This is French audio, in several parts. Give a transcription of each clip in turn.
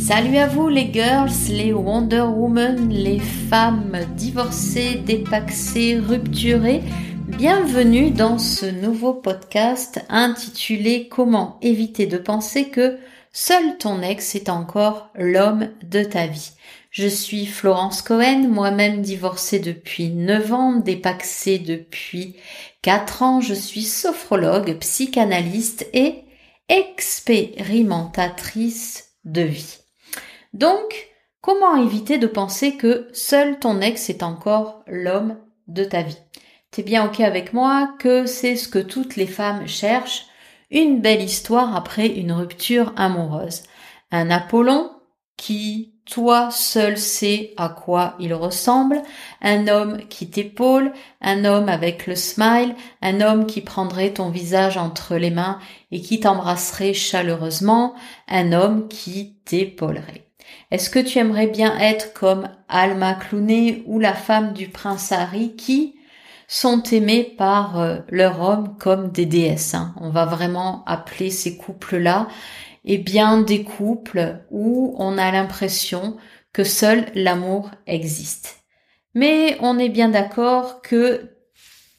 Salut à vous les girls, les Wonder Woman, les femmes divorcées, dépaxées, rupturées. Bienvenue dans ce nouveau podcast intitulé Comment éviter de penser que seul ton ex est encore l'homme de ta vie? Je suis Florence Cohen, moi-même divorcée depuis 9 ans, dépaxée depuis 4 ans. Je suis sophrologue, psychanalyste et expérimentatrice de vie. Donc, comment éviter de penser que seul ton ex est encore l'homme de ta vie? T'es bien ok avec moi que c'est ce que toutes les femmes cherchent, une belle histoire après une rupture amoureuse. Un Apollon qui, toi seul, sais à quoi il ressemble, un homme qui t'épaule, un homme avec le smile, un homme qui prendrait ton visage entre les mains et qui t'embrasserait chaleureusement, un homme qui t'épaulerait. Est-ce que tu aimerais bien être comme Alma Clooney ou la femme du prince Harry qui sont aimés par euh, leur homme comme des déesses hein? On va vraiment appeler ces couples-là eh bien des couples où on a l'impression que seul l'amour existe. Mais on est bien d'accord que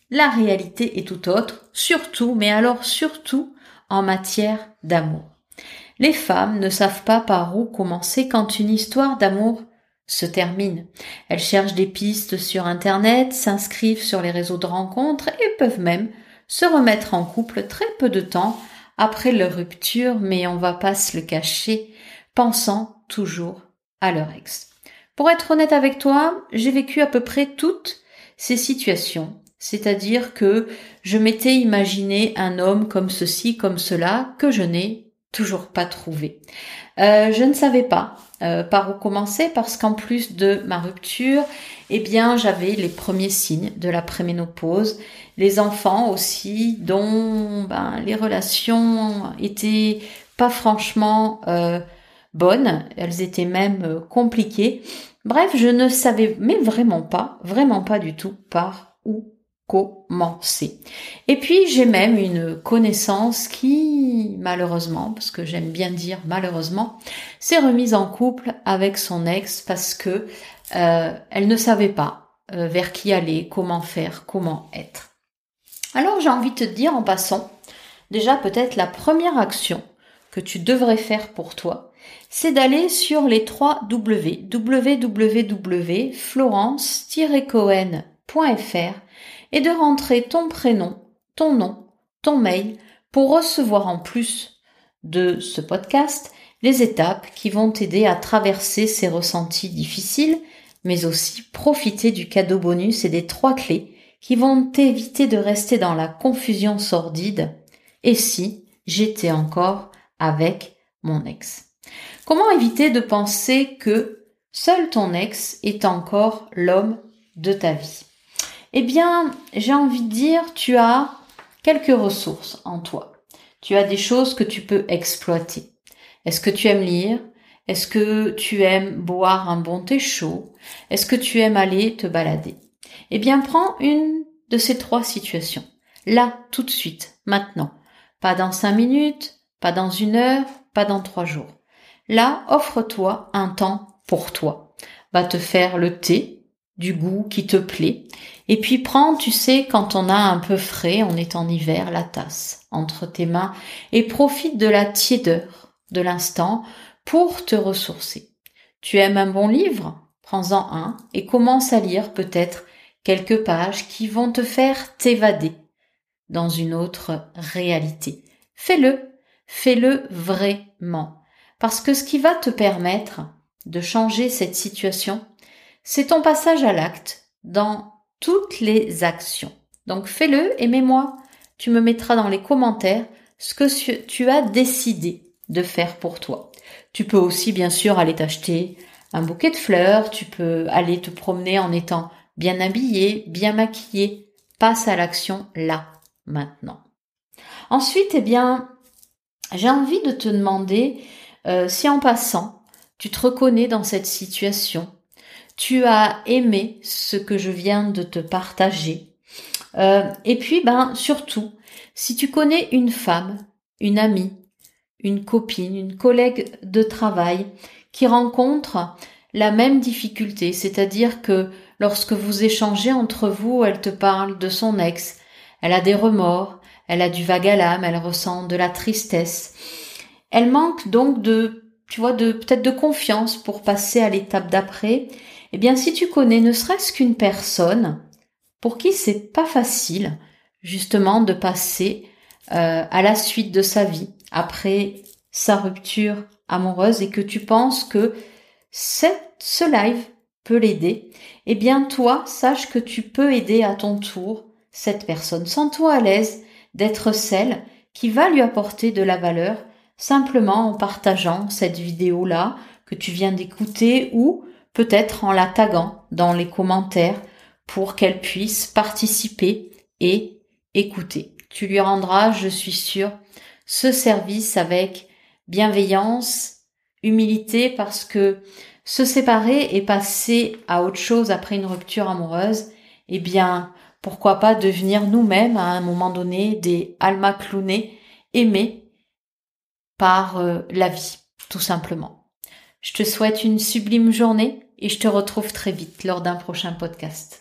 la réalité est tout autre, surtout, mais alors surtout en matière d'amour. Les femmes ne savent pas par où commencer quand une histoire d'amour se termine. Elles cherchent des pistes sur Internet, s'inscrivent sur les réseaux de rencontres et peuvent même se remettre en couple très peu de temps après leur rupture, mais on va pas se le cacher, pensant toujours à leur ex. Pour être honnête avec toi, j'ai vécu à peu près toutes ces situations. C'est-à-dire que je m'étais imaginé un homme comme ceci, comme cela, que je n'ai toujours pas trouvé. Euh, je ne savais pas euh, par où commencer parce qu'en plus de ma rupture, eh bien, j'avais les premiers signes de la préménopause, les enfants aussi, dont ben, les relations étaient pas franchement euh, bonnes, elles étaient même compliquées. Bref, je ne savais mais vraiment pas, vraiment pas du tout par où commencer. Et puis j'ai même une connaissance qui, malheureusement, parce que j'aime bien dire malheureusement, s'est remise en couple avec son ex parce que euh, elle ne savait pas euh, vers qui aller, comment faire, comment être. Alors j'ai envie de te dire en passant, déjà peut-être la première action que tu devrais faire pour toi, c'est d'aller sur les trois W, et de rentrer ton prénom, ton nom, ton mail pour recevoir en plus de ce podcast les étapes qui vont t'aider à traverser ces ressentis difficiles, mais aussi profiter du cadeau bonus et des trois clés qui vont t'éviter de rester dans la confusion sordide. Et si j'étais encore avec mon ex? Comment éviter de penser que seul ton ex est encore l'homme de ta vie? Eh bien, j'ai envie de dire, tu as quelques ressources en toi. Tu as des choses que tu peux exploiter. Est-ce que tu aimes lire? Est-ce que tu aimes boire un bon thé chaud? Est-ce que tu aimes aller te balader? Eh bien, prends une de ces trois situations. Là, tout de suite, maintenant. Pas dans cinq minutes, pas dans une heure, pas dans trois jours. Là, offre-toi un temps pour toi. Va te faire le thé, du goût qui te plaît. Et puis prends, tu sais, quand on a un peu frais, on est en hiver, la tasse entre tes mains et profite de la tiédeur de l'instant pour te ressourcer. Tu aimes un bon livre? Prends-en un et commence à lire peut-être quelques pages qui vont te faire t'évader dans une autre réalité. Fais-le, fais-le vraiment. Parce que ce qui va te permettre de changer cette situation, c'est ton passage à l'acte dans toutes les actions. Donc fais-le et mets-moi. Tu me mettras dans les commentaires ce que tu as décidé de faire pour toi. Tu peux aussi bien sûr aller t'acheter un bouquet de fleurs, tu peux aller te promener en étant bien habillé, bien maquillé. Passe à l'action là, maintenant. Ensuite, eh bien, j'ai envie de te demander euh, si en passant, tu te reconnais dans cette situation, tu as aimé ce que je viens de te partager. Euh, et puis, ben, surtout, si tu connais une femme, une amie, une copine, une collègue de travail qui rencontre la même difficulté, c'est-à-dire que lorsque vous échangez entre vous, elle te parle de son ex, elle a des remords, elle a du vague à l'âme, elle ressent de la tristesse. Elle manque donc de, tu vois, de peut-être de confiance pour passer à l'étape d'après. Eh bien, si tu connais ne serait-ce qu'une personne pour qui c'est pas facile, justement, de passer euh, à la suite de sa vie après sa rupture amoureuse et que tu penses que ce live peut l'aider, eh bien toi, sache que tu peux aider à ton tour cette personne. Sens-toi à l'aise d'être celle qui va lui apporter de la valeur simplement en partageant cette vidéo-là que tu viens d'écouter ou peut-être en la taguant dans les commentaires pour qu'elle puisse participer et écouter. Tu lui rendras, je suis sûre, ce service avec bienveillance, humilité parce que se séparer et passer à autre chose après une rupture amoureuse, eh bien, pourquoi pas devenir nous-mêmes à un moment donné des Alma cloonés aimés par euh, la vie, tout simplement. Je te souhaite une sublime journée et je te retrouve très vite lors d'un prochain podcast.